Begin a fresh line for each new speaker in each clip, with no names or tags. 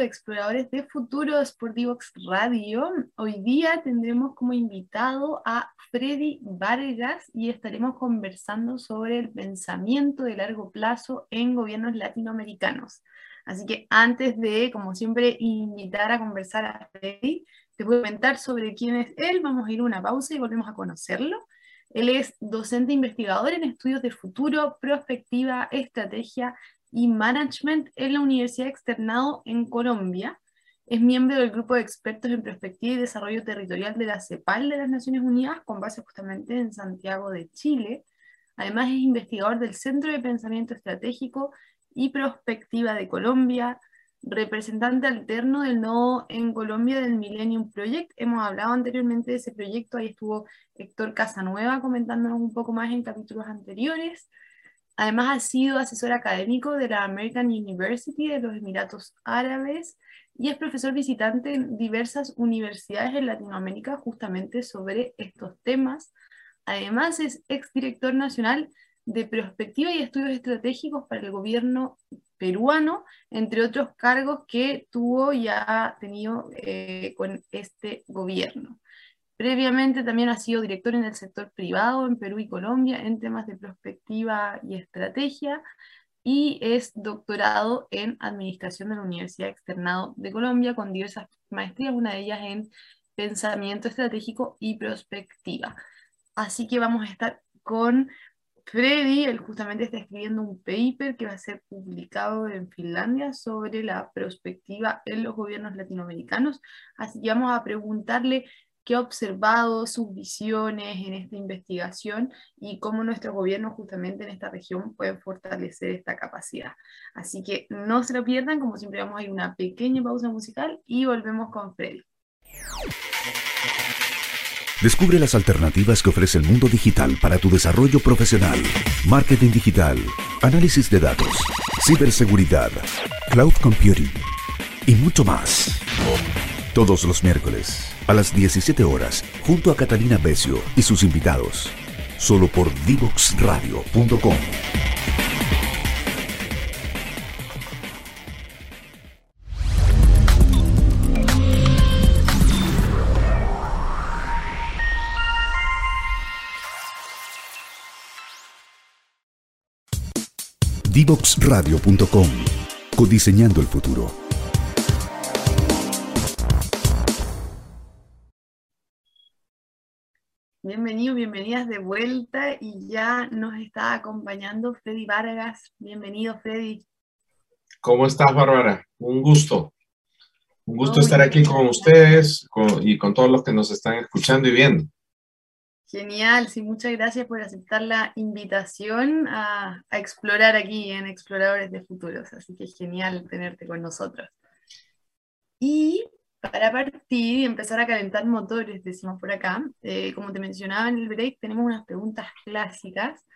Exploradores de Futuros por Divox Radio. Hoy día tendremos como invitado a Freddy Vargas y estaremos conversando sobre el pensamiento de largo plazo en gobiernos latinoamericanos. Así que antes de, como siempre, invitar a conversar a Freddy, te voy a comentar sobre quién es él. Vamos a ir a una pausa y volvemos a conocerlo. Él es docente investigador en estudios de futuro, prospectiva, estrategia y Management en la Universidad Externado en Colombia. Es miembro del grupo de expertos en perspectiva y desarrollo territorial de la CEPAL de las Naciones Unidas, con base justamente en Santiago de Chile. Además es investigador del Centro de Pensamiento Estratégico y Prospectiva de Colombia, representante alterno del Nodo en Colombia del Millennium Project. Hemos hablado anteriormente de ese proyecto, ahí estuvo Héctor Casanueva comentándonos un poco más en capítulos anteriores. Además ha sido asesor académico de la American University de los Emiratos Árabes y es profesor visitante en diversas universidades en Latinoamérica justamente sobre estos temas. Además es exdirector nacional de Prospectiva y Estudios Estratégicos para el gobierno peruano, entre otros cargos que tuvo y ha tenido eh, con este gobierno. Previamente también ha sido director en el sector privado en Perú y Colombia en temas de prospectiva y estrategia y es doctorado en Administración de la Universidad Externado de Colombia con diversas maestrías, una de ellas en Pensamiento Estratégico y Prospectiva. Así que vamos a estar con Freddy, él justamente está escribiendo un paper que va a ser publicado en Finlandia sobre la prospectiva en los gobiernos latinoamericanos. Así que vamos a preguntarle qué ha observado, sus visiones en esta investigación y cómo nuestro gobierno justamente en esta región puede fortalecer esta capacidad. Así que no se lo pierdan, como siempre vamos a ir una pequeña pausa musical y volvemos con Freddy.
Descubre las alternativas que ofrece el mundo digital para tu desarrollo profesional. Marketing digital, análisis de datos, ciberseguridad, cloud computing y mucho más. Todos los miércoles a las 17 horas junto a Catalina Becio y sus invitados. Solo por divoxradio.com. Divoxradio.com. Codiseñando el futuro.
Bienvenidos, bienvenidas de vuelta y ya nos está acompañando Freddy Vargas. Bienvenido, Freddy.
¿Cómo estás, Bárbara? Un gusto. Un gusto estar aquí con ustedes y con todos los que nos están escuchando y viendo.
Genial, sí, muchas gracias por aceptar la invitación a, a explorar aquí en Exploradores de Futuros. Así que es genial tenerte con nosotros. Y para partir y empezar a calentar motores, decimos por acá, eh, como te mencionaba en el break, tenemos unas preguntas clásicas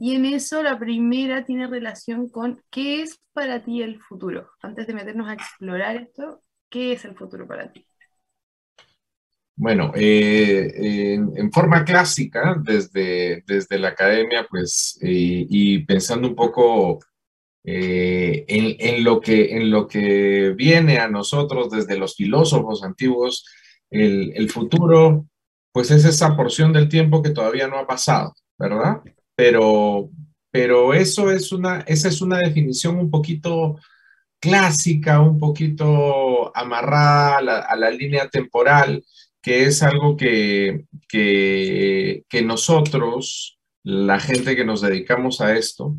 y en eso la primera tiene relación con ¿qué es para ti el futuro? Antes de meternos a explorar esto, ¿qué es el futuro para ti?
Bueno, eh, en, forma clásica, desde, desde la academia, pues, eh, y pensando un poco eh, en, lo que, en lo que viene a nosotros desde los filósofos antiguos, el, futuro, pues es esa porción del tiempo que todavía no ha pasado, ¿verdad? Pero, pero eso es una, esa es una definición un poquito clásica, un poquito amarrada a la, línea temporal, que es algo que, que, que nosotros, la gente que nos dedicamos a esto,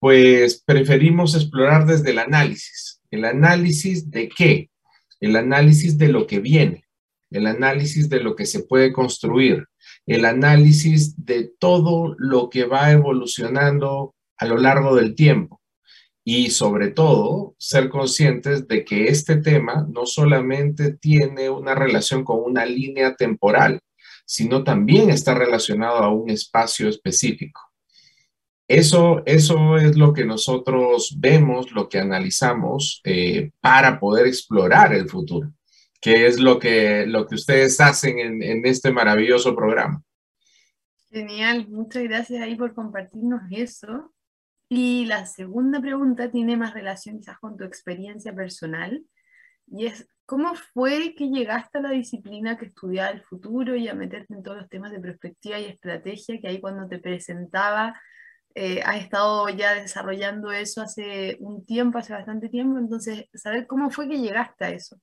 pues preferimos explorar desde el análisis. ¿El análisis de qué? El análisis de lo que viene, el análisis de lo que se puede construir, el análisis de todo lo que va evolucionando a lo largo del tiempo. Y sobre todo, ser conscientes de que este tema no solamente tiene una relación con una línea temporal, sino también está relacionado a un espacio específico. Eso, eso es lo que nosotros vemos, lo que analizamos eh, para poder explorar el futuro, que es lo que, lo que ustedes hacen en, este maravilloso programa.
Genial, muchas gracias ahí por compartirnos eso. Y la segunda pregunta tiene más relación quizás con tu experiencia personal y es, ¿cómo fue que llegaste a la disciplina que estudiaba el futuro y a meterte en todos los temas de perspectiva y estrategia que ahí cuando te presentaba eh, has estado ya desarrollando eso hace un tiempo, hace bastante tiempo, entonces, saber cómo fue que llegaste a eso.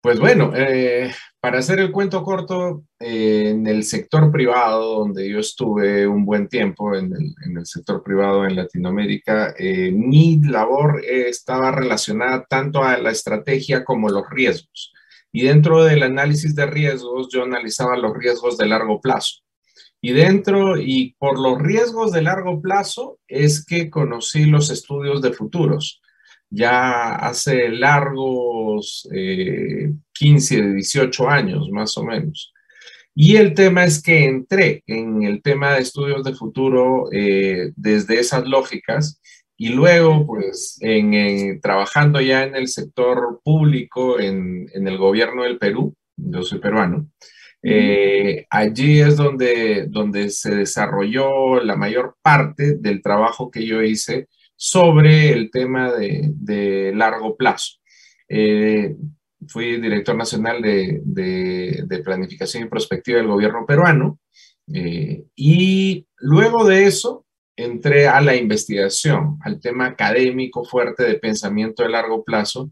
Pues bueno, eh, para hacer el cuento corto, eh, en el sector privado, donde yo estuve un buen tiempo, en el, sector privado en Latinoamérica, eh, mi labor estaba relacionada tanto a la estrategia como los riesgos. Y dentro del análisis de riesgos, yo analizaba los riesgos de largo plazo. Y dentro, y por los riesgos de largo plazo, es que conocí los estudios de futuros ya hace largos 15, eh, 18 años más o menos. Y el tema es que entré en el tema de estudios de futuro eh, desde esas lógicas y luego pues en, trabajando ya en el sector público en, en, el gobierno del Perú, yo soy peruano, eh, allí es donde, donde se desarrolló la mayor parte del trabajo que yo hice sobre el tema de, largo plazo. Eh, fui director nacional de, planificación y prospectiva del gobierno peruano eh, y luego de eso entré a la investigación, al tema académico fuerte de pensamiento de largo plazo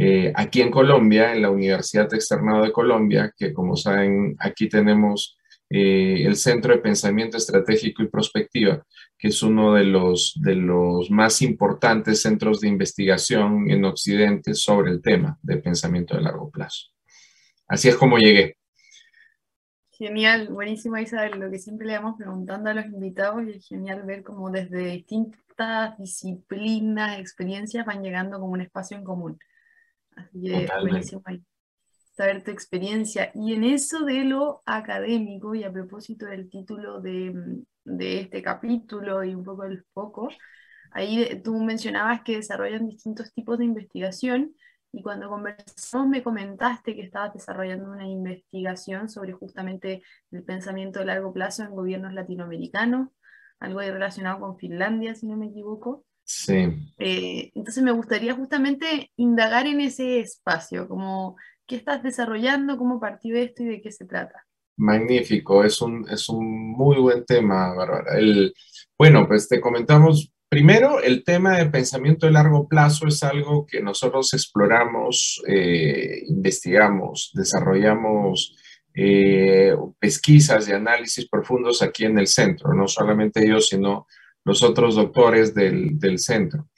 eh, aquí en Colombia, en la Universidad Externado de Colombia, que como saben, aquí tenemos el Centro de Pensamiento Estratégico y Prospectiva, que es uno de los, de los más importantes centros de investigación en Occidente sobre el tema de pensamiento de largo plazo. Así es como llegué.
Genial, buenísimo Isabel, lo que siempre le vamos preguntando a los invitados y es genial ver cómo desde distintas disciplinas, experiencias van llegando como un espacio en común. Así que buenísimo saber tu experiencia. Y en eso de lo académico y a propósito del título de de este capítulo y un poco del foco, ahí tú mencionabas que desarrollan distintos tipos de investigación y cuando conversamos me comentaste que estabas desarrollando una investigación sobre justamente el pensamiento de largo plazo en gobiernos latinoamericanos, algo relacionado con Finlandia, si no me equivoco.
Sí.
Eh, entonces me gustaría justamente indagar en ese espacio, como qué estás desarrollando, cómo partió esto y de qué se trata.
Magnífico, es un, es un muy buen tema, Bárbara. El, bueno, pues te comentamos, primero, el tema de pensamiento de largo plazo es algo que nosotros exploramos, eh, investigamos, desarrollamos eh, pesquisas y análisis profundos aquí en el centro, no solamente yo, sino los otros doctores del, del centro.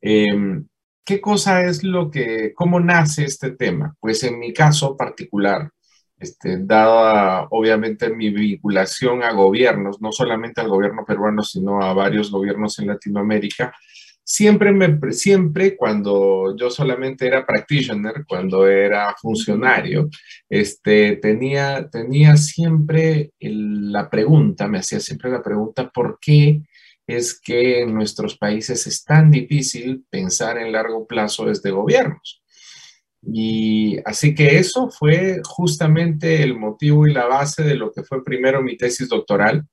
Em, ¿Qué cosa es lo que, cómo nace este tema? Pues en mi caso particular, este, dada obviamente mi vinculación a gobiernos, no solamente al gobierno peruano, sino a varios gobiernos en Latinoamérica, siempre, me, siempre cuando yo solamente era practitioner, cuando era funcionario, este, tenía, tenía siempre la pregunta, me hacía siempre la pregunta, ¿por qué es que en nuestros países es tan difícil pensar en largo plazo desde gobiernos? Y así que eso fue justamente el motivo y la base de lo que fue primero mi tesis doctoral,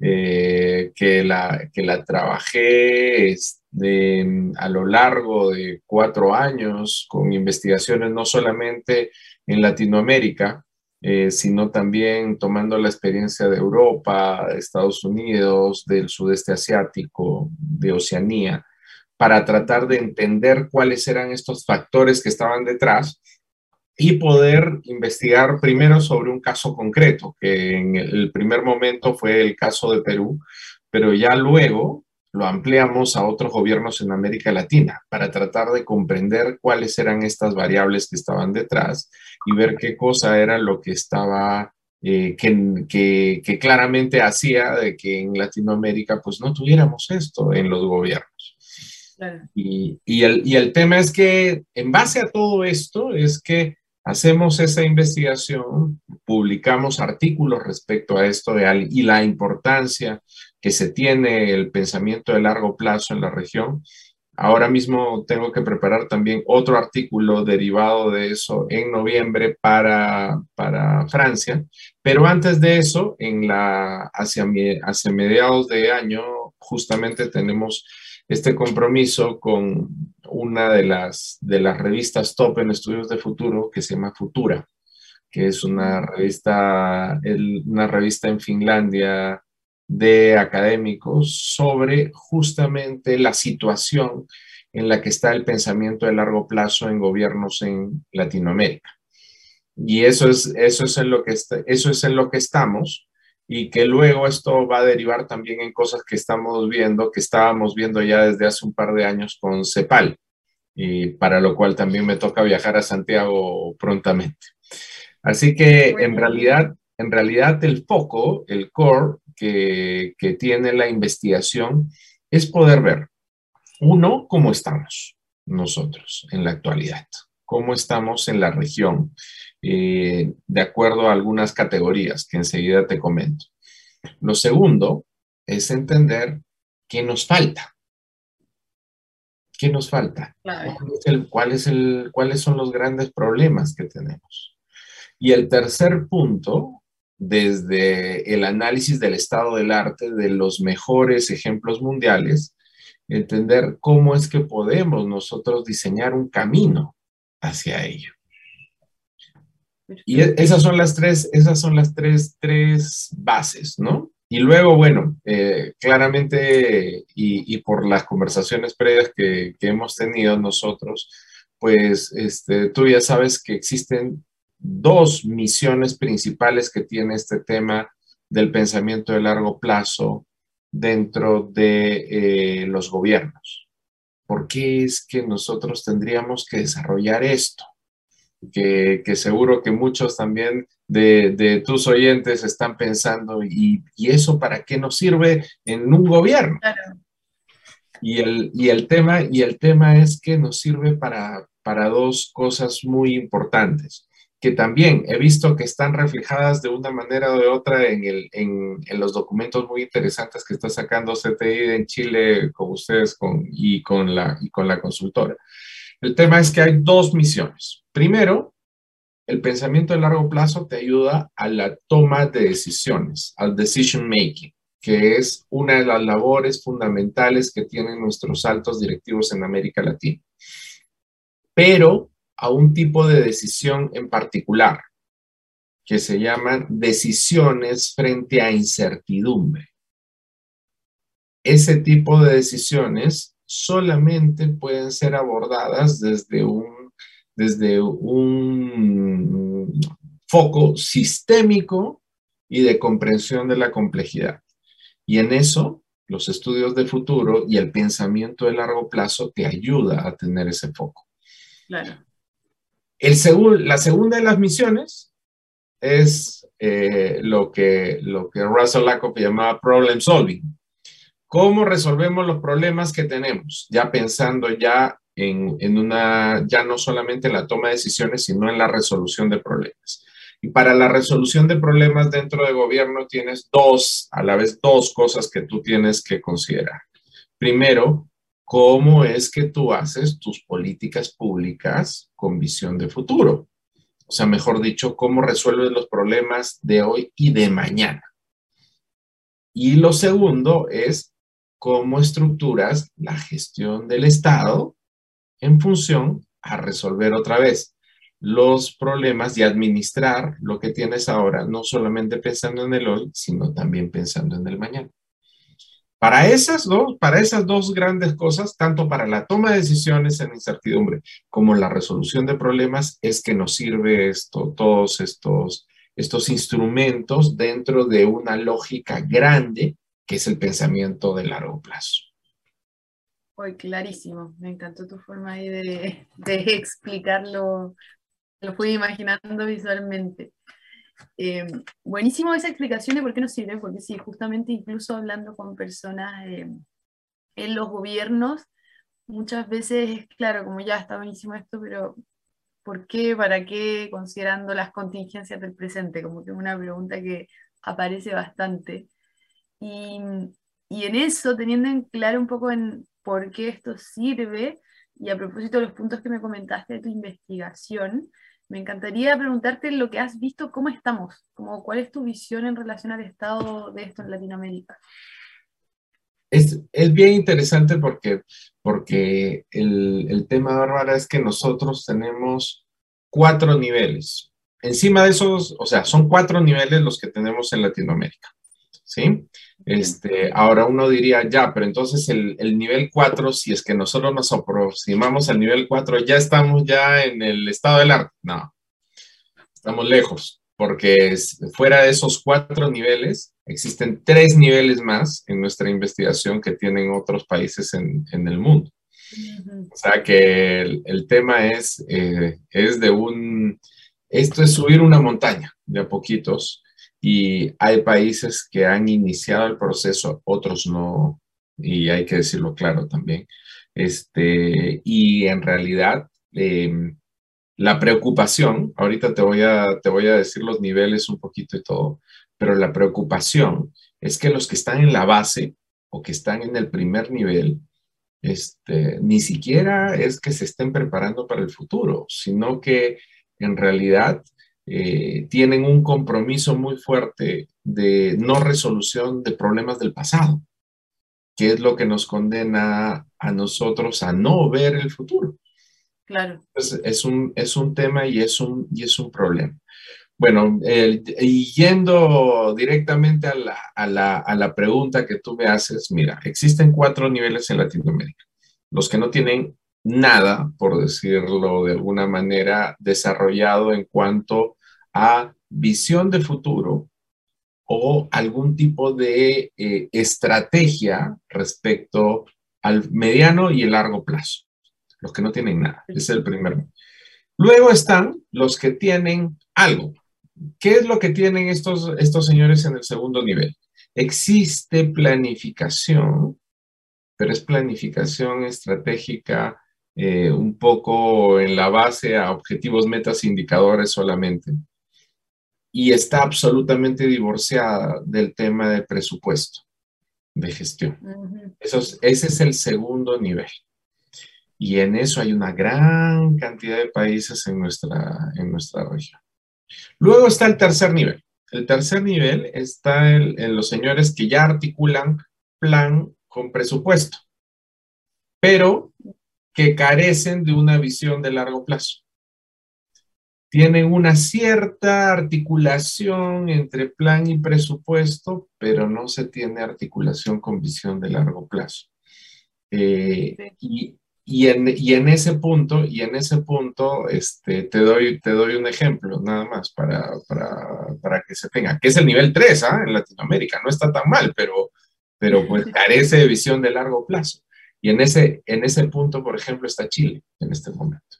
eh, que, la, que la trabajé este, a lo largo de cuatro años con investigaciones no solamente en Latinoamérica, eh, sino también tomando la experiencia de Europa, Estados Unidos, del sudeste asiático, de Oceanía, para tratar de entender cuáles eran estos factores que estaban detrás y poder investigar primero sobre un caso concreto, que en el primer momento fue el caso de Perú, pero ya luego lo ampliamos a otros gobiernos en América Latina para tratar de comprender cuáles eran estas variables que estaban detrás y ver qué cosa era lo que estaba, eh, que, que claramente hacía de que en Latinoamérica pues no tuviéramos esto en los gobiernos. Y, el, y el tema es que en base a todo esto es que hacemos esa investigación, publicamos artículos respecto a esto de, y la importancia que se tiene el pensamiento de largo plazo en la región. Ahora mismo tengo que preparar también otro artículo derivado de eso en noviembre para, para Francia, pero antes de eso, en la, hacia, mediados de año justamente tenemos este compromiso con una de las, de las revistas top en estudios de futuro que se llama Futura, que es una revista, una revista en Finlandia de académicos sobre justamente la situación en la que está el pensamiento de largo plazo en gobiernos en Latinoamérica. Y eso es, eso es, en, lo que eso es en lo que estamos y que luego esto va a derivar también en cosas que estamos viendo, que estábamos viendo ya desde hace un par de años con CEPAL, y para lo cual también me toca viajar a Santiago prontamente. Así que en realidad, en realidad el foco, el core que, que tiene la investigación es poder ver, uno, cómo estamos nosotros en la actualidad, cómo estamos en la región, eh, de acuerdo a algunas categorías que enseguida te comento. Lo segundo es entender qué nos falta. ¿Qué nos falta? ¿Cuál es el, ¿Cuáles son los grandes problemas que tenemos? Y el tercer punto, desde el análisis del estado del arte, de los mejores ejemplos mundiales, entender cómo es que podemos nosotros diseñar un camino hacia ello. Y esas son las tres, esas son las tres, tres bases, ¿no? Y luego, bueno, eh, claramente, y, por las conversaciones previas que, hemos tenido nosotros, pues este, tú ya sabes que existen dos misiones principales que tiene este tema del pensamiento de largo plazo dentro de eh, los gobiernos. ¿Por qué es que nosotros tendríamos que desarrollar esto? que, seguro que muchos también de, tus oyentes están pensando, ¿y, eso para qué nos sirve en un gobierno? Y, el, y, el tema, y el tema es que nos sirve para, para dos cosas muy importantes que también he visto que están reflejadas de una manera o de otra en, el, en, los documentos muy interesantes que está sacando CTI en Chile con ustedes con, y, con la, y con la consultora. El tema es que hay dos misiones. Primero, el pensamiento de largo plazo te ayuda a la toma de decisiones, al decision making, que es una de las labores fundamentales que tienen nuestros altos directivos en América Latina. Pero a un tipo de decisión en particular, que se llaman decisiones frente a incertidumbre. Ese tipo de decisiones solamente pueden ser abordadas desde un, desde un foco sistémico y de comprensión de la complejidad. Y en eso, los estudios de futuro y el pensamiento de largo plazo te ayuda a tener ese foco. Claro. El la segunda de las misiones es eh, lo, que, lo que Russell Lakoff llamaba problem solving. ¿Cómo resolvemos los problemas que tenemos? Ya pensando ya en, en, una, ya no solamente en la toma de decisiones, sino en la resolución de problemas. Y para la resolución de problemas dentro del gobierno tienes dos, a la vez dos cosas que tú tienes que considerar. Primero, cómo es que tú haces tus políticas públicas con visión de futuro. O sea, mejor dicho, cómo resuelves los problemas de hoy y de mañana. Y lo segundo es cómo estructuras la gestión del Estado en función a resolver otra vez los problemas y administrar lo que tienes ahora, no solamente pensando en el hoy, sino también pensando en el mañana. Para esas dos, para esas dos grandes cosas, tanto para la toma de decisiones en incertidumbre como la resolución de problemas, es que nos sirve esto, todos estos, estos instrumentos dentro de una lógica grande que es el pensamiento de largo plazo.
Hoy clarísimo, me encantó tu forma ahí de, explicarlo, lo fui imaginando visualmente. Eh, buenísimo esa explicación de por qué nos sirve, porque sí, justamente incluso hablando con personas eh, en los gobiernos, muchas veces, claro, como ya está buenísimo esto, pero ¿por qué? ¿Para qué? Considerando las contingencias del presente, como que es una pregunta que aparece bastante. Y, en eso, teniendo en claro un poco en por qué esto sirve, y a propósito de los puntos que me comentaste de tu investigación, me encantaría preguntarte lo que has visto, cómo estamos, como cuál es tu visión en relación al estado de esto en Latinoamérica.
es, es bien interesante porque, porque el, el tema, Bárbara, es que nosotros tenemos cuatro niveles. Encima de esos, o sea, son cuatro niveles los que tenemos en Latinoamérica. ¿Sí? Este, ahora uno diría, ya, pero entonces el, el nivel 4, si es que nosotros nos aproximamos al nivel 4, ya estamos ya en el estado del arte. No, estamos lejos porque fuera de esos cuatro niveles, existen tres niveles más en nuestra investigación que tienen otros países en, el mundo. O sea que el, tema es, eh, es de un, esto es subir una montaña de a poquitos y hay países que han iniciado el proceso, otros no, y hay que decirlo claro también. Este, y en realidad, eh, la preocupación, ahorita te voy, a, te voy a decir los niveles un poquito y todo, pero la preocupación es que los que están en la base o que están en el primer nivel, este, ni siquiera es que se estén preparando para el futuro, sino que en realidad eh, tienen un compromiso muy fuerte de no resolución de problemas del pasado, que es lo que nos condena a nosotros a no ver el futuro.
Claro.
Es, un, es un tema y es un, y es un problema. Bueno, y yendo directamente a la, a, la, a la pregunta que tú me haces, mira, existen cuatro niveles en Latinoamérica. Los que no tienen nada, por decirlo de alguna manera, desarrollado en cuanto a visión de futuro o algún tipo de eh, estrategia respecto al mediano y el largo plazo los que no tienen nada. Es el primero. Luego están los que tienen algo. ¿Qué es lo que tienen estos, estos señores en el segundo nivel? Existe planificación, pero es planificación estratégica eh, un poco en la base a objetivos, metas, indicadores solamente. Y está absolutamente divorciada del tema de presupuesto, de gestión. ese es el segundo nivel. Y en eso hay una gran cantidad de países en nuestra, en nuestra región. Luego está el tercer nivel. El tercer nivel está en, los señores que ya articulan plan con presupuesto, pero que carecen de una visión de largo plazo. Tienen una cierta articulación entre plan y presupuesto, pero no se tiene articulación con visión de largo plazo. Eh, y y en, y en, ese punto, y en ese punto, este, te, doy, te doy un ejemplo nada más para, para, para que se tenga, que es el nivel 3 ¿ah? en Latinoamérica. No está tan mal, pero, pero pues carece de visión de largo plazo. Y en ese, en ese punto, por ejemplo, está Chile en este momento.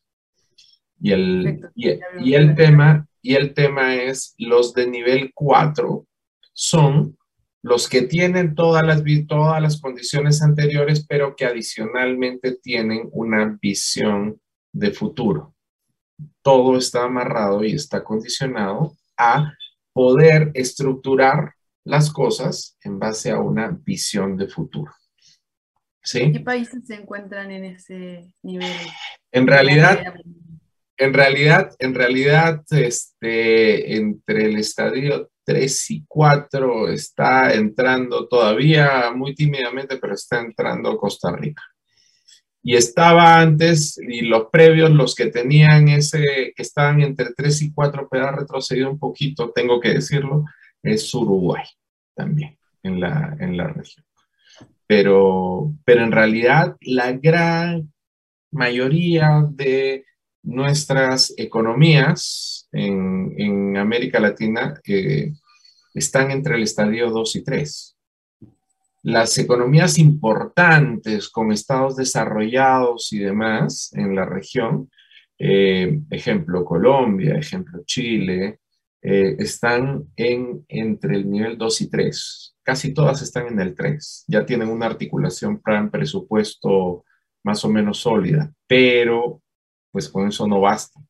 Y el, y, y el, tema, y el tema es, los de nivel 4 son los que tienen todas las, todas las condiciones anteriores, pero que adicionalmente tienen una visión de futuro. Todo está amarrado y está condicionado a poder estructurar las cosas en base a una visión de futuro. ¿Sí?
¿Qué países se encuentran en ese nivel?
En realidad, en realidad, en realidad, este, entre el estadio 3 y 4 está entrando todavía muy tímidamente, pero está entrando Costa Rica. Y estaba antes, y los previos, los que tenían ese, que estaban entre 3 y 4, pero ha retrocedido un poquito, tengo que decirlo, es Uruguay también en la, en la región. Pero, pero en realidad la gran mayoría de nuestras economías en, América Latina eh, están entre el estadio 2 y 3. Las economías importantes con estados desarrollados y demás en la región, eh, ejemplo Colombia, ejemplo Chile, eh, están en, entre el nivel 2 y 3. Casi todas están en el 3. Ya tienen una articulación plan presupuesto más o menos sólida, pero pues con eso no basta.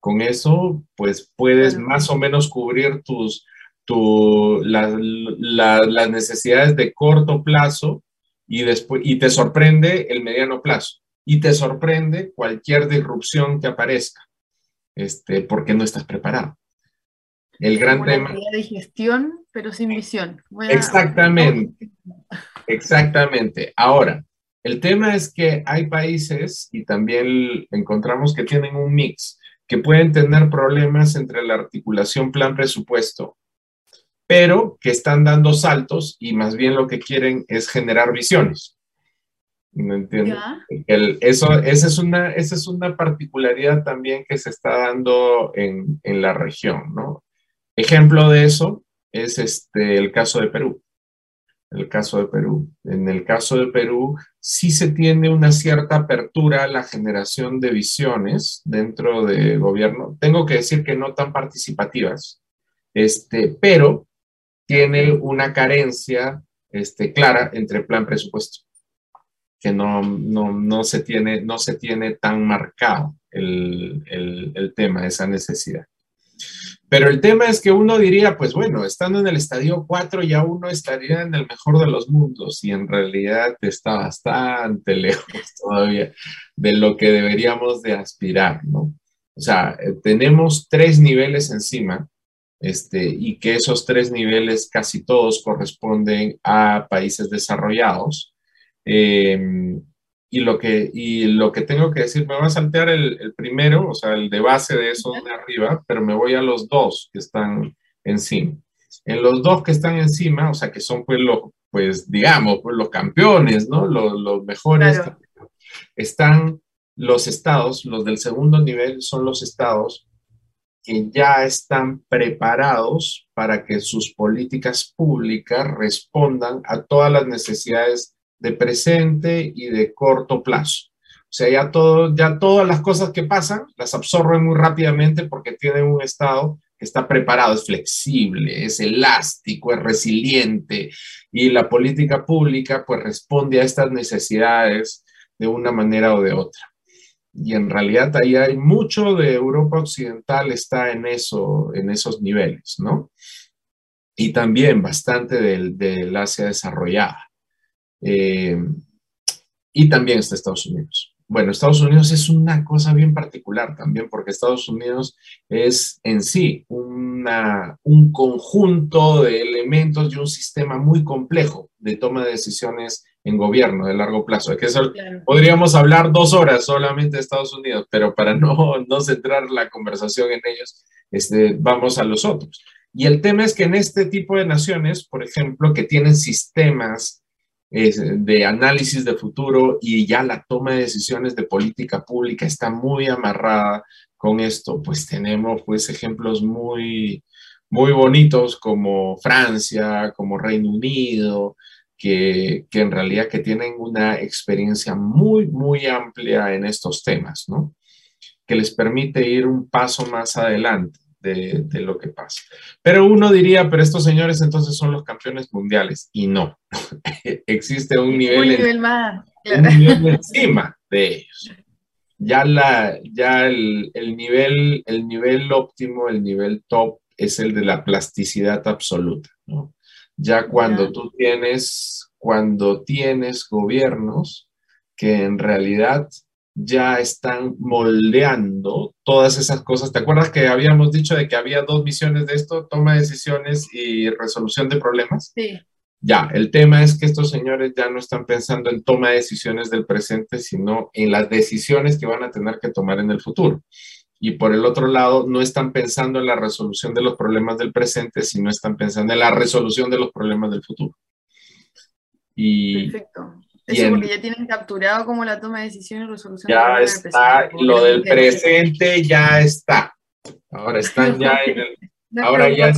Con eso, pues puedes más o menos cubrir tus, tu, las necesidades de corto plazo y, después, y te sorprende el mediano plazo. Y te sorprende cualquier disrupción que aparezca, este, porque no estás preparado. El gran
Una
tema.
de gestión, pero sin visión.
Exactamente. Exactamente. Ahora, el tema es que hay países y también encontramos que tienen un mix, que pueden tener problemas entre la articulación plan-presupuesto, pero que están dando saltos y más bien lo que quieren es generar visiones. ¿Me entiendes?
Ya.
El- eso, esa, es una, esa es una particularidad también que se está dando en, en la región, ¿no? Ejemplo de eso es este, el caso de Perú. El caso de Perú. En el caso de Perú, sí se tiene una cierta apertura a la generación de visiones dentro del gobierno. Tengo que decir que no tan participativas, este, pero tiene una carencia este, clara entre plan presupuesto que no, no, no, se, tiene, no se tiene tan marcado el, el, el, tema, esa necesidad. Pero el tema es que uno diría, pues bueno, estando en el estadio 4 ya uno estaría en el mejor de los mundos y en realidad está bastante lejos todavía de lo que deberíamos de aspirar, ¿no? O sea, tenemos tres niveles encima este, y que esos tres niveles casi todos corresponden a países desarrollados. Eh, y, lo que, y lo que tengo que decir, me voy a saltear el, el primero, o sea, el de base de esos de arriba, pero me voy a los dos que están encima. En los dos que están encima, o sea, que son pues los, pues digamos, pues los campeones, ¿no? Los, los mejores, claro. están los estados, los del segundo nivel son los estados que ya están preparados para que sus políticas públicas respondan a todas las necesidades de presente y de corto plazo. O sea, ya, todo, ya todas las cosas que pasan las absorben muy rápidamente porque tienen un Estado que está preparado, es flexible, es elástico, es resiliente y la política pública pues responde a estas necesidades de una manera o de otra. Y en realidad ahí hay mucho de Europa Occidental está en, eso, en esos niveles, ¿no? Y también bastante del, del Asia desarrollada. Eh, y también está Estados Unidos. Bueno, Estados Unidos es una cosa bien particular también, porque Estados Unidos es en sí una, un conjunto de elementos y un sistema muy complejo de toma de decisiones en gobierno de largo plazo. Que eso claro. podríamos hablar dos horas solamente de Estados Unidos, pero para no, no centrar la conversación en ellos, este, vamos a los otros. Y el tema es que en este tipo de naciones, por ejemplo, que tienen sistemas de análisis de futuro y ya la toma de decisiones de política pública está muy amarrada con esto, pues tenemos pues ejemplos muy, muy bonitos como Francia, como Reino Unido, que, que en realidad que tienen una experiencia muy, muy amplia en estos temas, ¿no? Que les permite ir un paso más adelante. De, de, lo que pasa. Pero uno diría, pero estos señores entonces son los campeones mundiales. Y no, existe un nivel,
un nivel, en, más,
un nivel encima de ellos. Ya, la, ya el, el, nivel, el nivel óptimo, el nivel top es el de la plasticidad absoluta. ¿no? Ya cuando tú tienes, cuando tienes gobiernos que en realidad ya están moldeando todas esas cosas. ¿Te acuerdas que habíamos dicho de que había dos misiones de esto, toma de decisiones y resolución de problemas?
Sí.
Ya, el tema es que estos señores ya no están pensando en toma de decisiones del presente, sino en las decisiones que van a tener que tomar en el futuro. Y por el otro lado, no están pensando en la resolución de los problemas del presente, sino están pensando en la resolución de los problemas del futuro. Y,
Perfecto. Eso en, porque ya tienen capturado como la toma de decisiones y resolución.
Ya está, lo del presente ya está. Ahora están ya en el, ahora ya,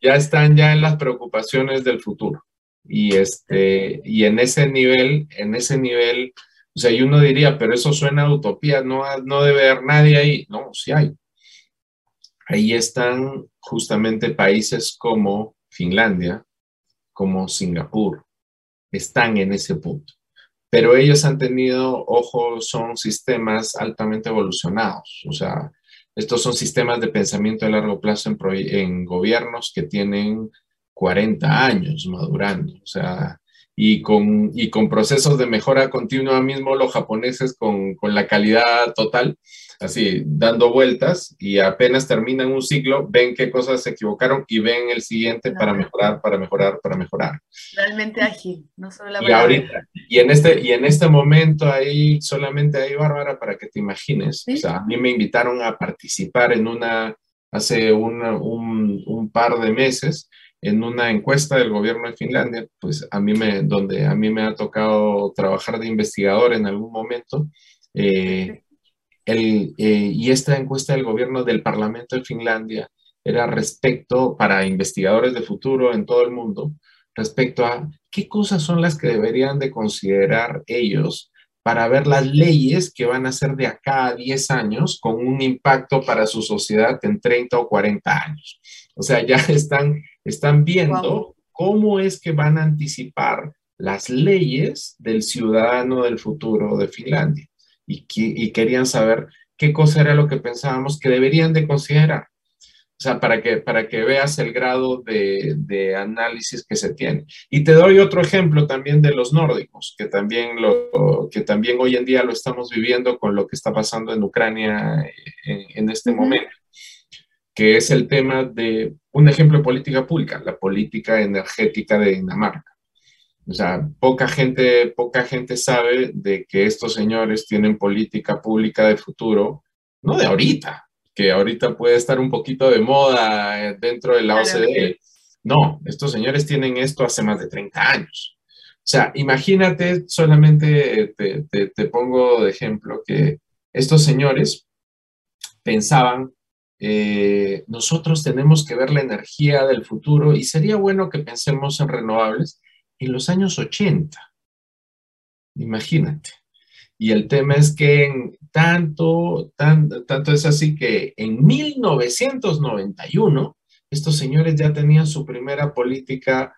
ya están ya en las preocupaciones del futuro. Y este, y en ese nivel, en ese nivel, o sea, y uno diría, pero eso suena a utopía, no, no debe haber nadie ahí. No, sí hay. Ahí están justamente países como Finlandia, como Singapur, están en ese punto. Pero ellos han tenido, ojo, son sistemas altamente evolucionados. O sea, estos son sistemas de pensamiento a largo plazo en, en gobiernos que tienen 40 años madurando. O sea, y con, y con procesos de mejora continua mismo los japoneses con, con la calidad total así dando vueltas y apenas terminan un ciclo, ven qué cosas se equivocaron y ven el siguiente para mejorar, para mejorar, para mejorar.
Realmente ágil, no solo la
Y ahorita, y en este, y en este momento ahí, solamente ahí, Bárbara, para que te imagines, o sea, a mí me invitaron a participar en una, hace un, un par de meses, en una encuesta del gobierno de Finlandia, pues a mí me, donde a mí me ha tocado trabajar de investigador en algún momento, eh, el, eh, y esta encuesta del gobierno del Parlamento de Finlandia era respecto, para investigadores de futuro en todo el mundo, respecto a qué cosas son las que deberían de considerar ellos para ver las leyes que van a ser de acá a 10 años con un impacto para su sociedad en 30 o 40 años. O sea, ya están, están viendo cómo es que van a anticipar las leyes del ciudadano del futuro de Finlandia y, querían saber qué cosa era lo que pensábamos que deberían de considerar. O sea, para que, para que veas el grado de, de, análisis que se tiene. Y te doy otro ejemplo también de los nórdicos, que también, lo, que también hoy en día lo estamos viviendo con lo que está pasando en Ucrania en, en este momento, que es el tema de un ejemplo de política pública, la política energética de Dinamarca. O sea, poca gente, poca gente sabe de que estos señores tienen política pública de futuro, no de ahorita, que ahorita puede estar un poquito de moda dentro de la OCDE. No, estos señores tienen esto hace más de 30 años. O sea, imagínate, solamente te, te, pongo de ejemplo que estos señores pensaban, eh, nosotros tenemos que ver la energía del futuro y sería bueno que pensemos en renovables en los años 80. Imagínate. Y el tema es que tanto, tanto es así que en 1991 estos señores ya tenían su primera política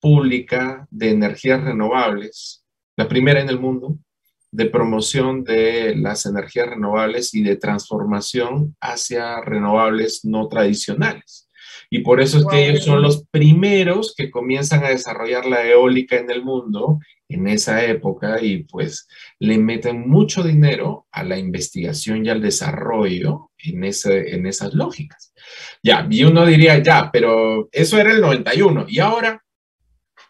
pública de energías renovables, la primera en el mundo, de promoción de las energías renovables y de transformación hacia renovables no tradicionales. Y por eso es que ellos son los primeros que comienzan a desarrollar la eólica en el mundo en esa época y pues le meten mucho dinero a la investigación y al desarrollo en, ese, en esas lógicas. Ya, y uno diría, ya, pero eso era el 91 y ahora,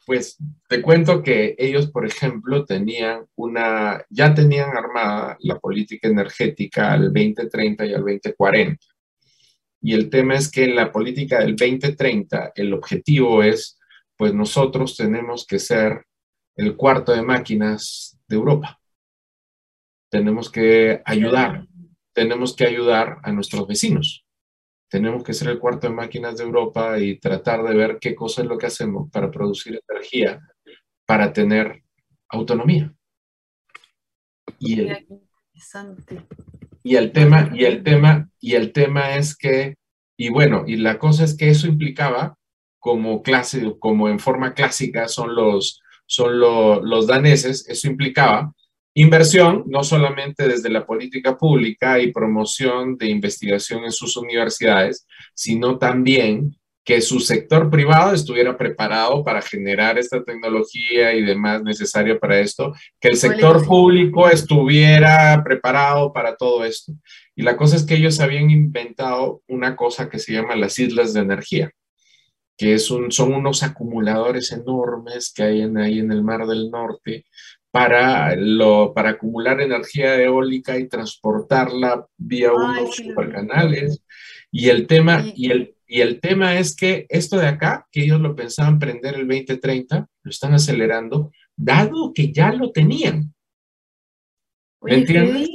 pues te cuento que ellos, por ejemplo, tenían una, ya tenían armada la política energética al 2030 y al 2040 y el tema es que en la política del 2030 el objetivo es, pues nosotros tenemos que ser el cuarto de máquinas de Europa. Tenemos que ayudar, tenemos que ayudar a nuestros vecinos. Tenemos que ser el cuarto de máquinas de Europa y tratar de ver qué cosa es lo que hacemos para producir energía, para tener autonomía. Y el, y el tema, y el tema, y el tema es que, y bueno, y la cosa es que eso implicaba, como clase, como en forma clásica son los, son los daneses, eso implicaba inversión, no solamente desde la política pública y promoción de investigación en sus universidades, sino también que su sector privado estuviera preparado para generar esta tecnología y demás necesario para esto, que el sector público estuviera preparado para todo esto. Y la cosa es que ellos habían inventado una cosa que se llama las islas de energía, que es un, son unos acumuladores enormes que hay en, ahí en el Mar del Norte para, lo, para acumular energía eólica y transportarla vía unos supercanales. Y el tema, y el, y el tema es que esto de acá, que ellos lo pensaban prender el 2030, lo están acelerando, dado que ya lo tenían.
¿Me entiendes?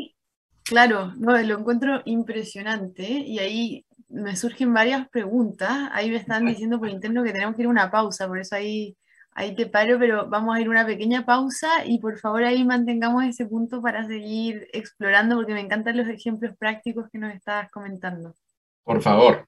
claro, no, lo encuentro impresionante y ahí me surgen varias preguntas. Ahí me están diciendo por interno que tenemos que ir a una pausa, por eso ahí, ahí te paro, pero vamos a ir a una pequeña pausa y por favor ahí mantengamos ese punto para seguir explorando porque me encantan los ejemplos prácticos que nos estabas comentando.
Por favor.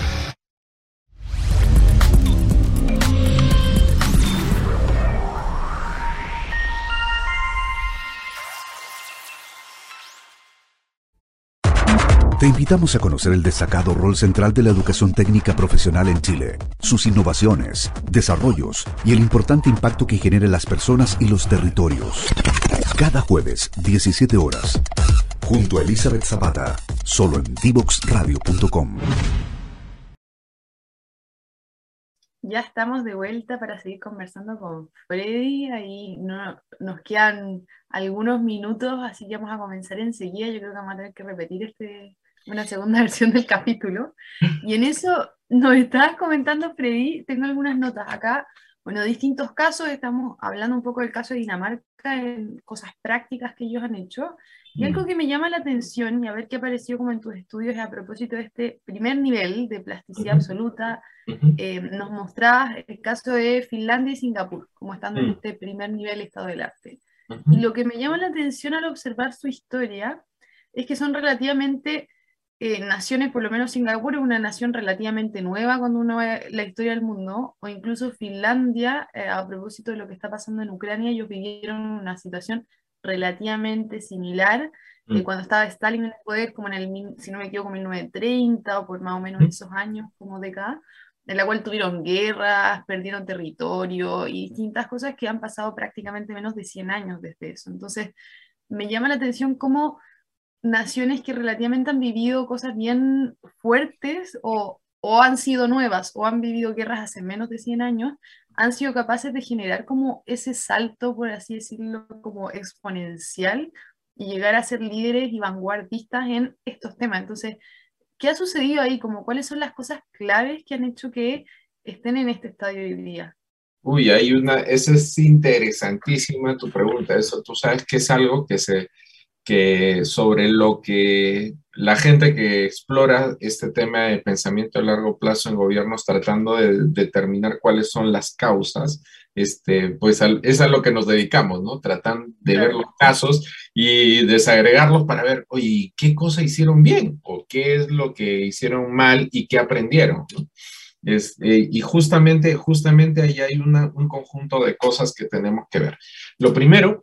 Te invitamos a conocer el destacado rol central de la educación técnica profesional en Chile, sus innovaciones, desarrollos y el importante impacto que genera en las personas y los territorios. Cada jueves, 17 horas, junto a Elizabeth Zapata, solo en divoxradio.com.
Ya estamos de vuelta para seguir conversando con Freddy. Ahí no, nos quedan algunos minutos, así que vamos a comenzar enseguida. Yo creo que vamos a tener que repetir este, una segunda versión del capítulo. Y en eso nos estabas comentando, Freddy, tengo algunas notas acá. Bueno, distintos casos, estamos hablando un poco del caso de Dinamarca, en cosas prácticas que ellos han hecho. Y algo mm. que me llama la atención, y a ver qué apareció como en tus estudios a propósito de este primer nivel de plasticidad absoluta, eh, nos mostrabas el caso de Finlandia y Singapur, como estando en mm. este primer nivel estado del arte. Y lo que me llama la atención al observar su historia es que son relativamente eh, naciones, por lo menos Singapur es una nación relativamente nueva cuando uno ve la historia del mundo, o incluso Finlandia, eh, a propósito de lo que está pasando en Ucrania, ellos vivieron una situación relativamente similar eh, mm. cuando estaba Stalin en el poder, como en el, si no me equivoco, 1930 o por más o menos mm. esos años como de acá, en la cual tuvieron guerras, perdieron territorio y distintas cosas que han pasado prácticamente menos de 100 años desde eso. Entonces, me llama la atención cómo naciones que relativamente han vivido cosas bien fuertes o, han sido nuevas o han vivido guerras hace menos de 100 años, han sido capaces de generar como ese salto, por así decirlo, como exponencial y llegar a ser líderes y vanguardistas en estos temas. Entonces, ¿qué ha sucedido ahí? Como, ¿Cuáles son las cosas claves que han hecho que estén en este estadio hoy día?
Uy, hay una, esa es interesantísima tu pregunta. Eso tú sabes que es algo que se, que sobre lo que la gente que explora este tema de pensamiento a largo plazo en gobiernos tratando de determinar cuáles son las causas, este, pues es a lo que nos dedicamos, ¿no? Tratan de ver los casos y desagregarlos para ver, oye, ¿qué cosa hicieron bien? ¿O qué es lo que hicieron mal y qué aprendieron? Este, y justamente, justamente ahí hay un conjunto de cosas que tenemos que ver. Lo primero,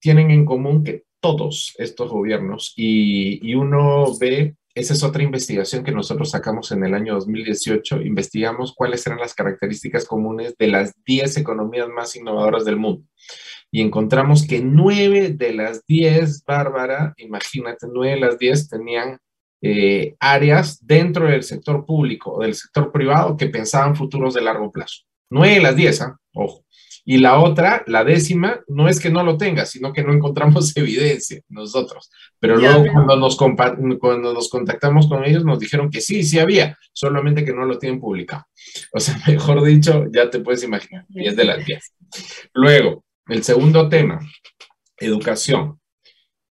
tienen en común que todos estos gobiernos y, uno ve, esa es otra investigación que nosotros sacamos en el año 2018, investigamos cuáles eran las características comunes de las 10 economías más innovadoras del mundo. Y encontramos que 9 de las 10, Bárbara, imagínate, 9 de las 10 tenían eh, áreas dentro del sector público o del sector privado que pensaban futuros de largo plazo. 9 de las 10, ¿ah? ojo. Y la otra, la décima, no es que no lo tenga, sino que no encontramos evidencia nosotros. Pero luego cuando nos, cuando nos contactamos con ellos nos dijeron que sí, sí había, solamente que no lo tienen publicado. O sea, mejor dicho, ya te puedes imaginar, 10 de las 10. Luego, el segundo tema, educación.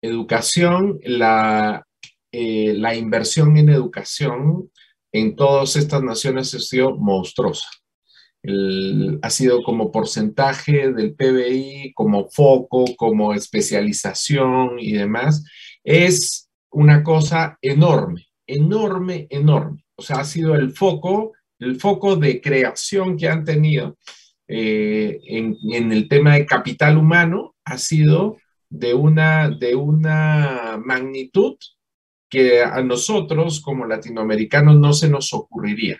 Educación, la, eh, la inversión en educación en todas estas naciones ha sido monstruosa ha sido como porcentaje del PBI, como foco, como especialización y demás, es una cosa enorme, enorme, enorme. O sea, ha sido el foco, el foco de creación que han tenido eh, en, en, el tema de capital humano, ha sido de una, de una magnitud que a nosotros como latinoamericanos no se nos ocurriría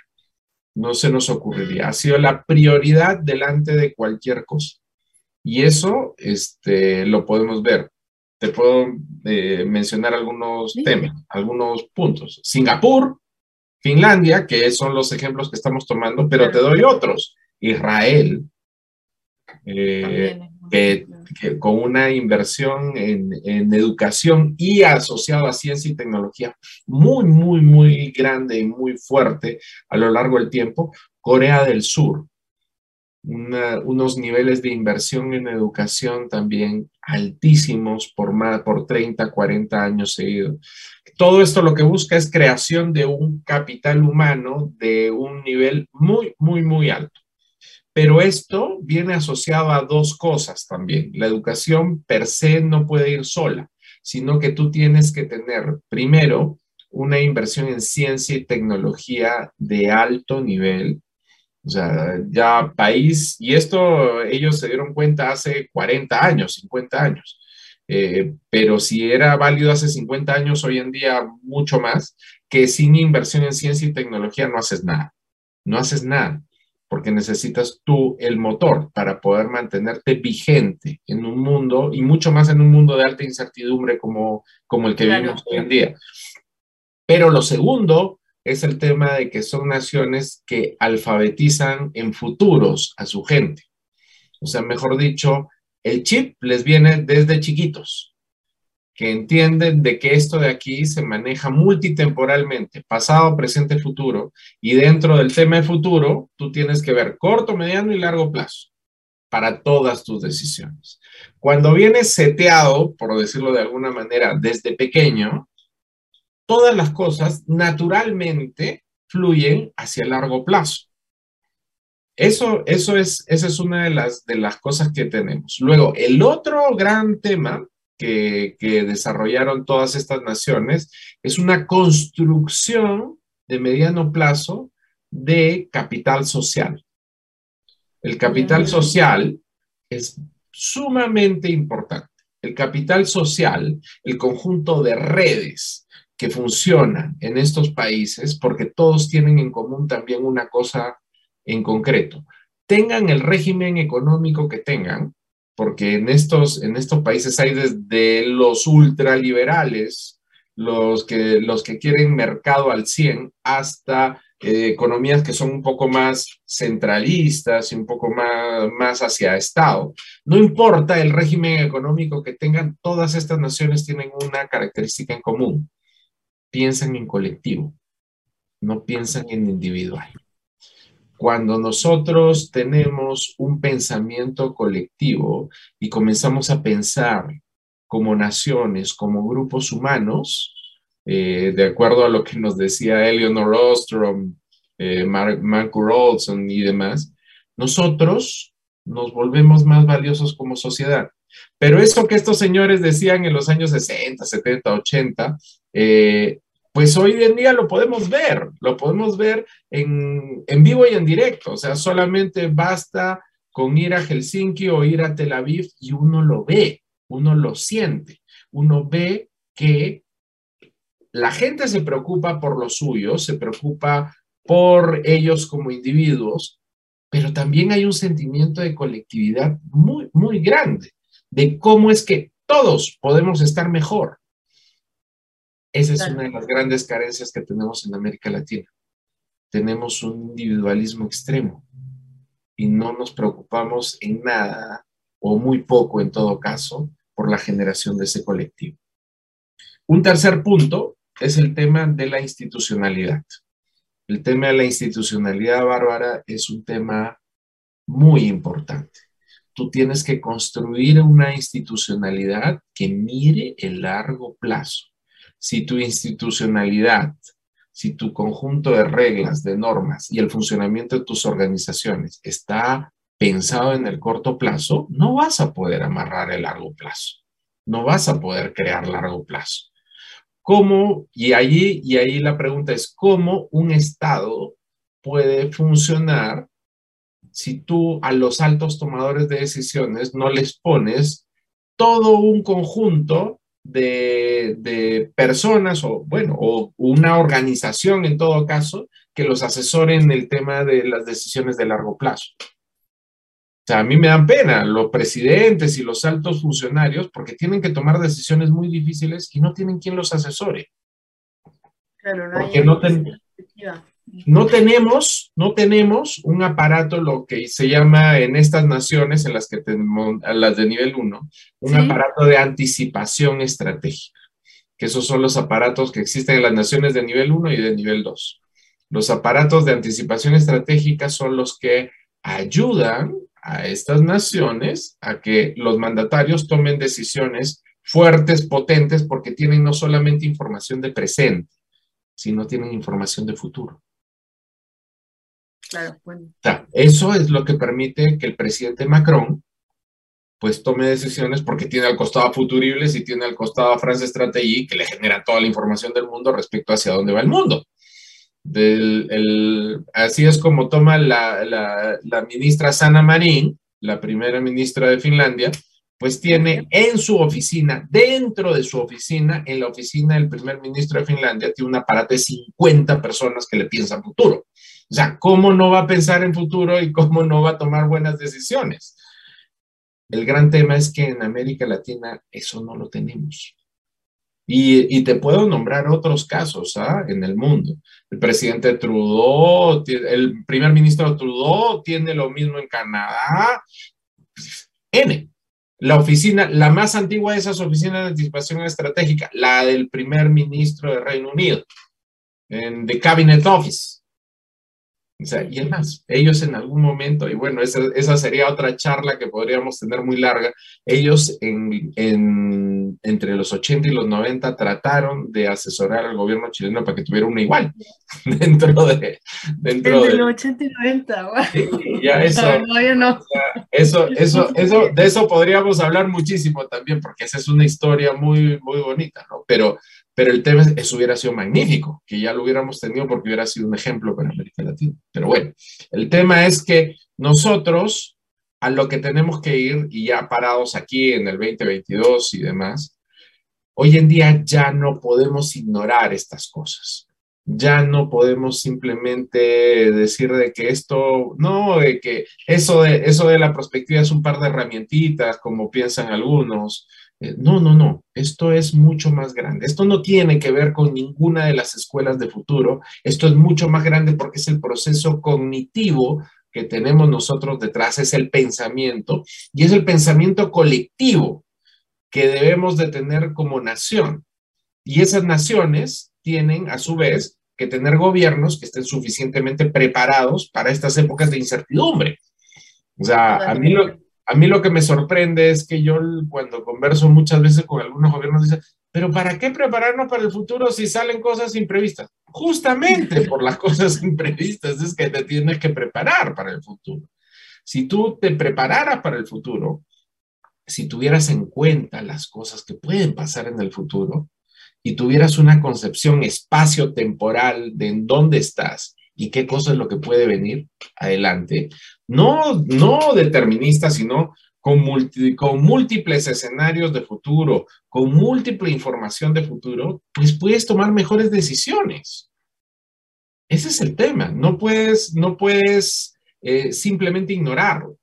no se nos ocurriría. Ha sido la prioridad delante de cualquier cosa. Y eso este, lo podemos ver. Te puedo eh, mencionar algunos temas, algunos puntos. Singapur, Finlandia, que son los ejemplos que estamos tomando, pero te doy otros. Israel, eh, que, con una inversión en, en, educación y asociado a ciencia y tecnología muy, muy, muy grande y muy fuerte a lo largo del tiempo, Corea del Sur, unos niveles de inversión en educación también altísimos por, más, por 30, 40 años seguidos. Todo esto lo que busca es creación de un capital humano de un nivel muy, muy, muy alto. Pero esto viene asociado a dos cosas también. La educación per se no puede ir sola, sino que tú tienes que tener primero una inversión en ciencia y tecnología de alto nivel. O sea, ya país, y esto ellos se dieron cuenta hace 40 años, 50 años. eh, pero si era válido hace 50 años, hoy en día mucho más, que sin inversión en ciencia y tecnología no haces nada. No haces nada, porque necesitas tú el motor para poder mantenerte vigente en un mundo, y mucho más en un mundo de alta incertidumbre como, como el que vivimos hoy en día. Pero lo segundo es el tema de que son naciones que alfabetizan en futuros a su gente. O sea, mejor dicho, el chip les viene desde chiquitos, que entienden de que esto de aquí se maneja multitemporalmente, pasado, presente, futuro, y dentro del tema de futuro, tú tienes que ver corto, mediano y largo plazo para todas tus decisiones. Cuando vienes seteado, por decirlo de alguna manera, desde pequeño, todas las cosas naturalmente fluyen hacia el largo plazo. Eso, eso es, esa es una de las, de las cosas que tenemos. Luego, el otro gran tema que, que desarrollaron todas estas naciones es una construcción de mediano plazo de capital social. El capital social es sumamente importante. El capital social, el conjunto de redes que funcionan en estos países, porque todos tienen en común también una cosa en concreto. Tengan el régimen económico que tengan, porque en estos, en estos países hay desde los ultraliberales, los que, los que quieren mercado al 100, hasta eh, economías que son un poco más centralistas y un poco más, más hacia Estado. No importa el régimen económico que tengan, todas estas naciones tienen una característica en común piensan en colectivo, no piensan en individual. Cuando nosotros tenemos un pensamiento colectivo y comenzamos a pensar como naciones, como grupos humanos, eh, de acuerdo a lo que nos decía Eleanor Ostrom, eh, Mark Olson y demás, nosotros nos volvemos más valiosos como sociedad. Pero eso que estos señores decían en los años 60, 70, 80, pues hoy en día lo podemos ver, lo podemos ver en, en, vivo y en directo. O sea, solamente basta con ir a Helsinki o ir a Tel Aviv y uno lo ve, uno lo siente, uno ve que la gente se preocupa por los suyos, se preocupa por ellos como individuos, pero también hay un sentimiento de colectividad muy, muy grande de cómo es que todos podemos estar mejor. Esa es una de las grandes carencias que tenemos en América Latina. Tenemos un individualismo extremo y no nos preocupamos en nada o muy poco en todo caso por la generación de ese colectivo. Un tercer punto es el tema de la institucionalidad. El tema de la institucionalidad, Bárbara, es un tema muy importante tú tienes que construir una institucionalidad que mire el largo plazo. Si tu institucionalidad, si tu conjunto de reglas, de normas y el funcionamiento de tus organizaciones está pensado en el corto plazo, no vas a poder amarrar el largo plazo. No vas a poder crear largo plazo. ¿Cómo? Y allí, y ahí la pregunta es, ¿cómo un Estado puede funcionar si tú a los altos tomadores de decisiones no les pones todo un conjunto de, personas o, bueno, o una organización en todo caso que los asesoren en el tema de las decisiones de largo plazo. O sea, a mí me dan pena los presidentes y los altos funcionarios porque tienen que tomar decisiones muy difíciles y no tienen quien los asesore. Claro, no porque no, no tenemos, no tenemos un aparato, lo que se llama en estas naciones, en las que tenemos, las de nivel 1, un aparato de anticipación estratégica, que esos son los aparatos que existen en las naciones de nivel 1 y de nivel 2. Los aparatos de anticipación estratégica son los que ayudan a estas naciones a que los mandatarios tomen decisiones fuertes, potentes, porque tienen no solamente información de presente, sino tienen información de futuro.
Claro, bueno.
eso es lo que permite que el presidente Macron pues tome decisiones porque tiene al costado a Futuribles y tiene al costado a France Strategy que le genera toda la información del mundo respecto hacia dónde va el mundo. así es como toma la, la, ministra Sanna Marin, la primera ministra de Finlandia, pues tiene en su oficina, dentro de su oficina, en la oficina del primer ministro de Finlandia, tiene un aparato de 50 personas que le piensan futuro. O sea, ¿cómo no va a pensar en futuro y cómo no va a tomar buenas decisiones? El gran tema es que en América Latina eso no lo tenemos. Y, te puedo nombrar otros casos ¿ah? en el mundo. El presidente Trudeau, el primer ministro Trudeau tiene lo mismo en Canadá. N. La oficina, la más antigua de esas oficinas de anticipación estratégica, la del primer ministro de Reino Unido, en The Cabinet Office. O sea, y es más, ellos en algún momento, y bueno, esa, esa sería otra charla que podríamos tener muy larga, ellos en, en, entre los 80 y los 90 trataron de asesorar al gobierno chileno para que tuviera una igual dentro de... Dentro
entre los 80 y 90,
ya eso, no. eso, eso, eso, de eso podríamos hablar muchísimo también, porque esa es una historia muy, muy bonita, ¿no? Pero, pero el tema es, eso hubiera sido magnífico, que ya lo hubiéramos tenido porque hubiera sido un ejemplo para América Latina. Pero bueno, el tema es que nosotros a lo que tenemos que ir, y ya parados aquí en el 2022 y demás, hoy en día ya no podemos ignorar estas cosas. Ya no podemos simplemente decir de que esto, no, de que eso de, eso de la perspectiva es un par de herramientitas, como piensan algunos, no, no, no, esto es mucho más grande. Esto no tiene que ver con ninguna de las escuelas de futuro. Esto es mucho más grande porque es el proceso cognitivo que tenemos nosotros detrás, es el pensamiento y es el pensamiento colectivo que debemos de tener como nación. Y esas naciones tienen a su vez que tener gobiernos que estén suficientemente preparados para estas épocas de incertidumbre. O sea, a mí lo, a mí lo que me sorprende es que yo cuando converso muchas veces con algunos gobiernos dicen, pero ¿para qué prepararnos para el futuro si salen cosas imprevistas? Justamente por las cosas imprevistas es que te tienes que preparar para el futuro. Si tú te prepararas para el futuro, si tuvieras en cuenta las cosas que pueden pasar en el futuro y tuvieras una concepción espacio-temporal de en dónde estás y qué cosa es lo que puede venir adelante, no, no determinista, sino con, con múltiples escenarios de futuro, con múltiple información de futuro, pues puedes tomar mejores decisiones. Ese es el tema. No puedes, no puedes eh, simplemente ignorarlo.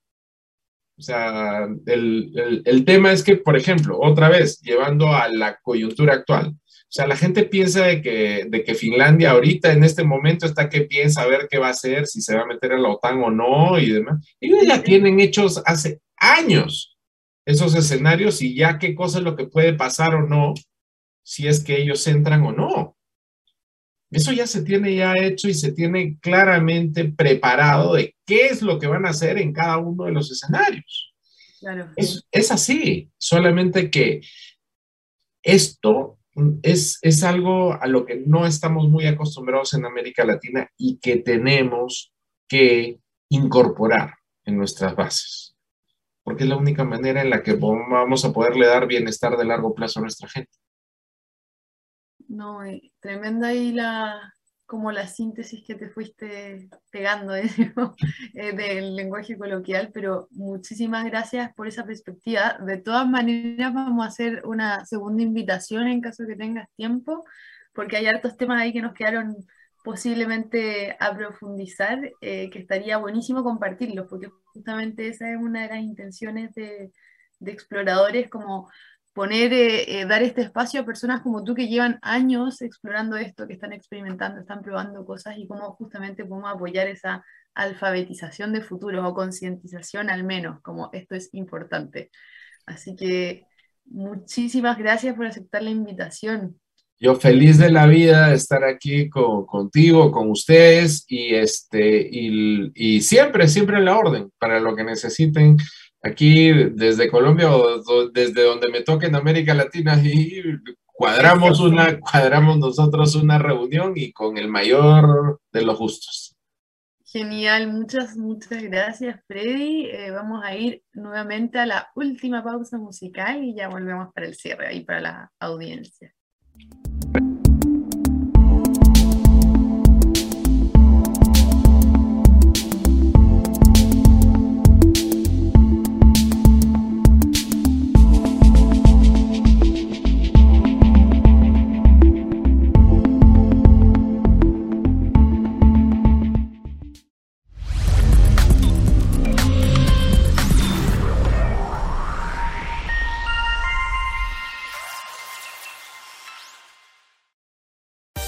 O sea, el, el, tema es que, por ejemplo, otra vez, llevando a la coyuntura actual, sea, la gente piensa de que, de que Finlandia ahorita en este momento está que piensa a ver qué va a hacer, si se va a meter en la OTAN o no y demás. Ellos ya tienen hechos hace años esos escenarios y ya qué cosa es lo que puede pasar o no, si es que ellos entran o no. Eso ya se tiene ya hecho y se tiene claramente preparado de qué es lo que van a hacer en cada uno de los escenarios. Claro. Es, es así, solamente que esto es, es algo a lo que no estamos muy acostumbrados en América Latina y que tenemos que incorporar en nuestras bases, porque es la única manera en la que vamos a poderle dar bienestar de largo plazo a nuestra gente.
No, tremenda ahí la, como la síntesis que te fuiste pegando eh, del lenguaje coloquial, pero muchísimas gracias por esa perspectiva. De todas maneras, vamos a hacer una segunda invitación en caso que tengas tiempo, porque hay hartos temas ahí que nos quedaron posiblemente a profundizar, eh, que estaría buenísimo compartirlos, porque justamente esa es una de las intenciones de, de exploradores, como poner, eh, eh, dar este espacio a personas como tú que llevan años explorando esto, que están experimentando, están probando cosas y cómo justamente podemos apoyar esa alfabetización de futuros o concientización al menos, como esto es importante. Así que muchísimas gracias por aceptar la invitación.
Yo feliz de la vida de estar aquí con, contigo, con ustedes y, este, y, y siempre, siempre en la orden para lo que necesiten aquí desde Colombia o desde donde me toque en América Latina y cuadramos una, cuadramos nosotros una reunión y con el mayor de los justos.
Genial, muchas, muchas gracias Freddy. Eh, vamos a ir nuevamente a la última pausa musical y ya volvemos para el cierre ahí para la audiencia.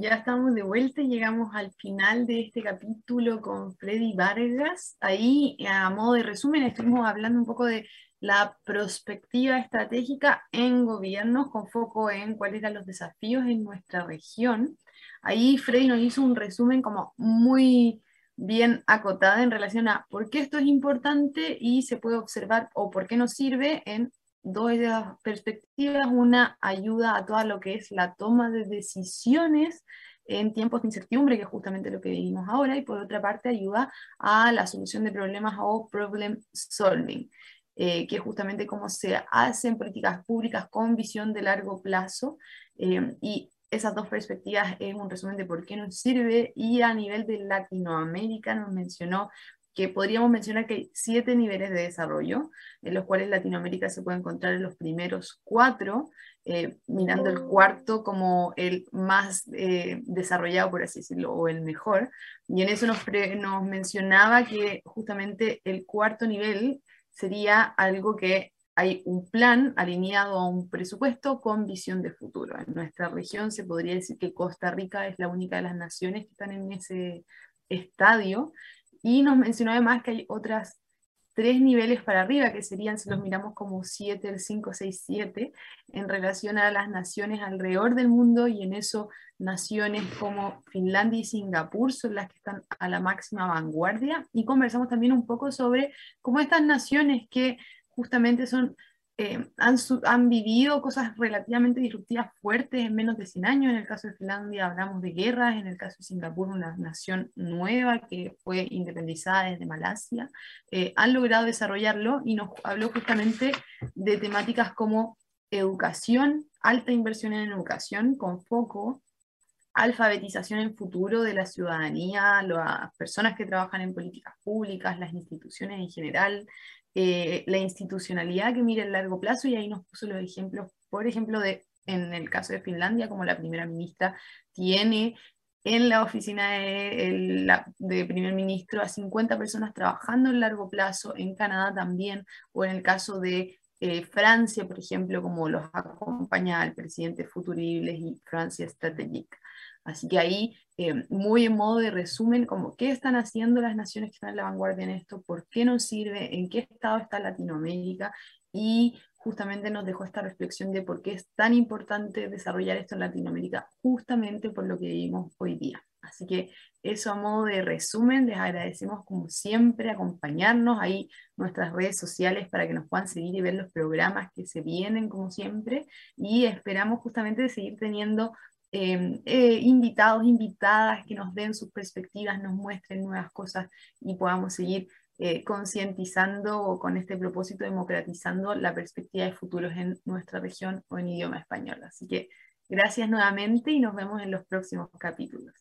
Ya estamos de vuelta y llegamos al final de este capítulo con Freddy Vargas. Ahí, a modo de resumen, estuvimos hablando un poco de la perspectiva estratégica en gobiernos con foco en cuáles eran los desafíos en nuestra región. Ahí Freddy nos hizo un resumen como muy bien acotado en relación a por qué esto es importante y se puede observar o por qué nos sirve en dos perspectivas, una ayuda a todo lo que es la toma de decisiones en tiempos de incertidumbre, que es justamente lo que vivimos ahora, y por otra parte ayuda a la solución de problemas o problem solving, eh, que es justamente cómo se hacen políticas públicas con visión de largo plazo. Eh, y esas dos perspectivas es un resumen de por qué nos sirve y a nivel de Latinoamérica nos mencionó que podríamos mencionar que hay siete niveles de desarrollo, en los cuales Latinoamérica se puede encontrar en los primeros cuatro, eh, mirando el cuarto como el más eh, desarrollado, por así decirlo, o el mejor. Y en eso nos, nos mencionaba que justamente el cuarto nivel sería algo que hay un plan alineado a un presupuesto con visión de futuro. En nuestra región se podría decir que Costa Rica es la única de las naciones que están en ese estadio y nos mencionó además que hay otras tres niveles para arriba, que serían, si los miramos como 7, el 5, 6, 7, en relación a las naciones alrededor del mundo, y en eso naciones como Finlandia y Singapur son las que están a la máxima vanguardia. Y conversamos también un poco sobre cómo estas naciones que justamente son eh, han, vivido cosas relativamente disruptivas fuertes en menos de 100 años. En el caso de Finlandia hablamos de guerras, en el caso de Singapur una nación nueva que fue independizada desde Malasia. Eh, han logrado desarrollarlo y nos habló justamente de temáticas como educación, alta inversión en educación con foco alfabetización en futuro de la ciudadanía, las personas que trabajan en políticas públicas, las instituciones en general, eh, la institucionalidad que mira el largo plazo y ahí nos puso los ejemplos, por ejemplo, de, en el caso de Finlandia, como la primera ministra tiene en la oficina de, primer ministro a 50 personas trabajando en largo plazo, en Canadá también, o en el caso de eh, Francia, por ejemplo, como los acompaña el presidente Futuribles y Francia Strategic. Así que ahí, eh, muy en modo de resumen, como qué están haciendo las naciones que están en la vanguardia en esto, por qué nos sirve, en qué estado está Latinoamérica y justamente nos dejó esta reflexión de por qué es tan importante desarrollar esto en Latinoamérica, justamente por lo que vivimos hoy día. Así que eso a modo de resumen, les agradecemos como siempre acompañarnos ahí nuestras redes sociales para que nos puedan seguir y ver los programas que se vienen como siempre y esperamos justamente seguir teniendo em, eh, invitados, invitadas que nos den sus perspectivas, nos muestren nuevas cosas y podamos seguir eh, concientizando con este propósito democratizando la perspectiva de futuros en nuestra región o en idioma español. Así que gracias nuevamente y nos vemos en los próximos capítulos.